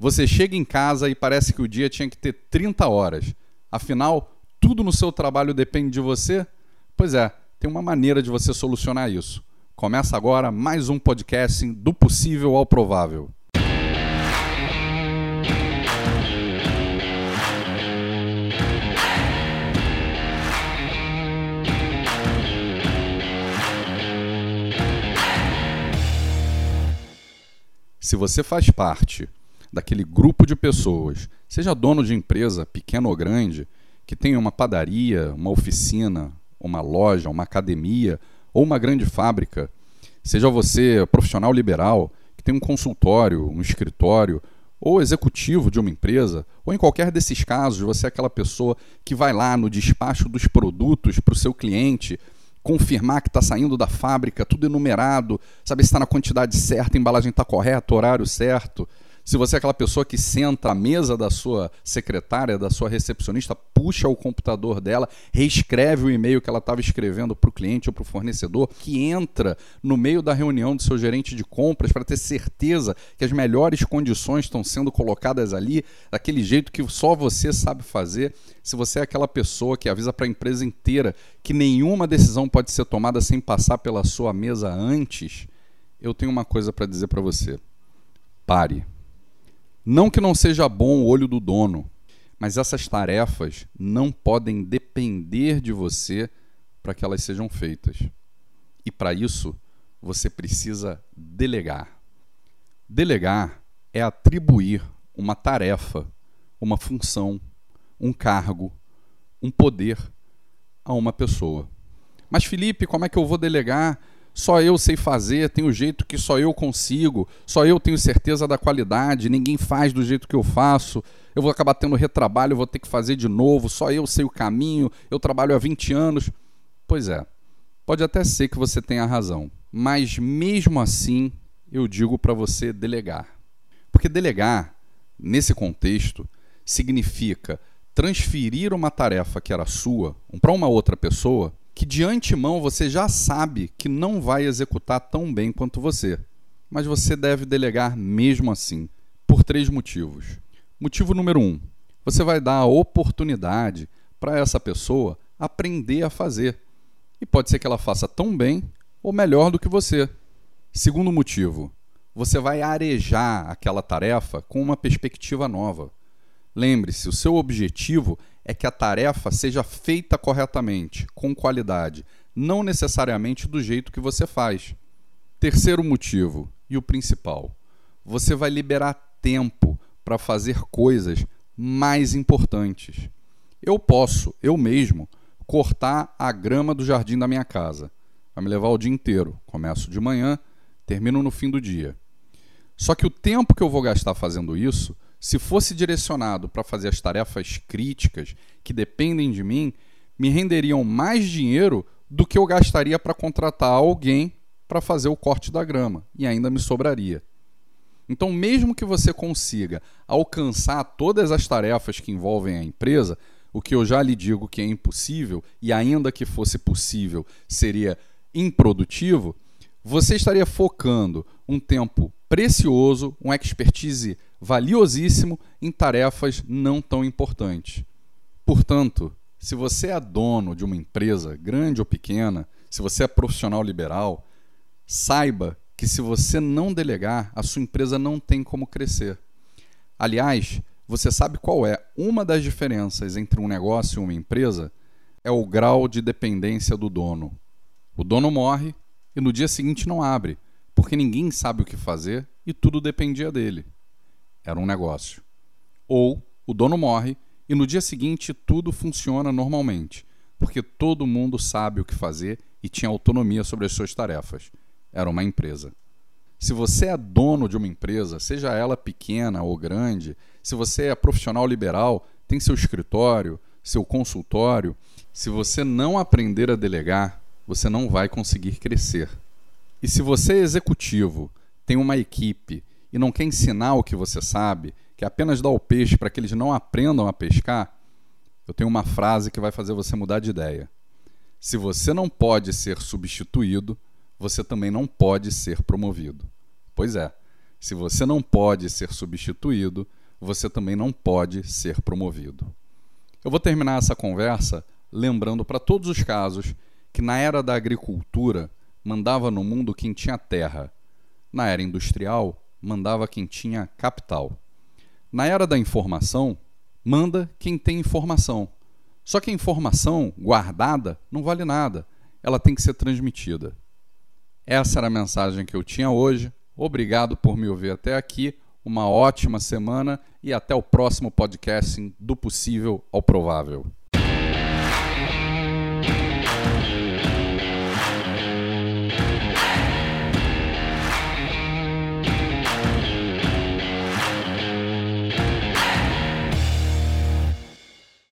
Você chega em casa e parece que o dia tinha que ter 30 horas. Afinal, tudo no seu trabalho depende de você? Pois é, tem uma maneira de você solucionar isso. Começa agora mais um podcast do possível ao provável. Se você faz parte daquele grupo de pessoas, seja dono de empresa, pequeno ou grande, que tem uma padaria, uma oficina, uma loja, uma academia ou uma grande fábrica, seja você profissional liberal, que tem um consultório, um escritório ou executivo de uma empresa, ou em qualquer desses casos, você é aquela pessoa que vai lá no despacho dos produtos para o seu cliente confirmar que está saindo da fábrica, tudo enumerado, saber se está na quantidade certa, a embalagem está correta, horário certo. Se você é aquela pessoa que senta à mesa da sua secretária, da sua recepcionista, puxa o computador dela, reescreve o e-mail que ela estava escrevendo para o cliente ou para o fornecedor, que entra no meio da reunião do seu gerente de compras para ter certeza que as melhores condições estão sendo colocadas ali, daquele jeito que só você sabe fazer. Se você é aquela pessoa que avisa para a empresa inteira que nenhuma decisão pode ser tomada sem passar pela sua mesa antes, eu tenho uma coisa para dizer para você. Pare. Não que não seja bom o olho do dono, mas essas tarefas não podem depender de você para que elas sejam feitas. E para isso, você precisa delegar. Delegar é atribuir uma tarefa, uma função, um cargo, um poder a uma pessoa. Mas Felipe, como é que eu vou delegar? Só eu sei fazer, tem o jeito que só eu consigo, só eu tenho certeza da qualidade, ninguém faz do jeito que eu faço, eu vou acabar tendo retrabalho, vou ter que fazer de novo, só eu sei o caminho, eu trabalho há 20 anos. Pois é, pode até ser que você tenha razão, mas mesmo assim eu digo para você delegar. Porque delegar, nesse contexto, significa transferir uma tarefa que era sua para uma outra pessoa que de antemão você já sabe que não vai executar tão bem quanto você, mas você deve delegar mesmo assim, por três motivos. Motivo número um: você vai dar a oportunidade para essa pessoa aprender a fazer. E pode ser que ela faça tão bem ou melhor do que você. Segundo motivo, você vai arejar aquela tarefa com uma perspectiva nova. Lembre-se, o seu objetivo é que a tarefa seja feita corretamente, com qualidade, não necessariamente do jeito que você faz. Terceiro motivo, e o principal, você vai liberar tempo para fazer coisas mais importantes. Eu posso, eu mesmo, cortar a grama do jardim da minha casa. Vai me levar o dia inteiro. Começo de manhã, termino no fim do dia. Só que o tempo que eu vou gastar fazendo isso se fosse direcionado para fazer as tarefas críticas que dependem de mim, me renderiam mais dinheiro do que eu gastaria para contratar alguém para fazer o corte da grama e ainda me sobraria. Então, mesmo que você consiga alcançar todas as tarefas que envolvem a empresa, o que eu já lhe digo que é impossível e ainda que fosse possível seria improdutivo, você estaria focando um tempo precioso, um expertise valiosíssimo em tarefas não tão importantes. Portanto, se você é dono de uma empresa, grande ou pequena, se você é profissional liberal, saiba que se você não delegar, a sua empresa não tem como crescer. Aliás, você sabe qual é uma das diferenças entre um negócio e uma empresa? É o grau de dependência do dono. O dono morre e no dia seguinte não abre, porque ninguém sabe o que fazer e tudo dependia dele era um negócio. Ou o dono morre e no dia seguinte tudo funciona normalmente, porque todo mundo sabe o que fazer e tinha autonomia sobre as suas tarefas. Era uma empresa. Se você é dono de uma empresa, seja ela pequena ou grande, se você é profissional liberal, tem seu escritório, seu consultório, se você não aprender a delegar, você não vai conseguir crescer. E se você é executivo, tem uma equipe e não quer ensinar o que você sabe, que apenas dá o peixe para que eles não aprendam a pescar, eu tenho uma frase que vai fazer você mudar de ideia. Se você não pode ser substituído, você também não pode ser promovido. Pois é, Se você não pode ser substituído, você também não pode ser promovido. Eu vou terminar essa conversa lembrando para todos os casos que na era da agricultura mandava no mundo quem tinha terra, na era industrial mandava quem tinha capital. Na era da informação, manda quem tem informação. Só que a informação guardada não vale nada, ela tem que ser transmitida. Essa era a mensagem que eu tinha hoje. Obrigado por me ouvir até aqui. Uma ótima semana e até o próximo podcast do possível ao provável.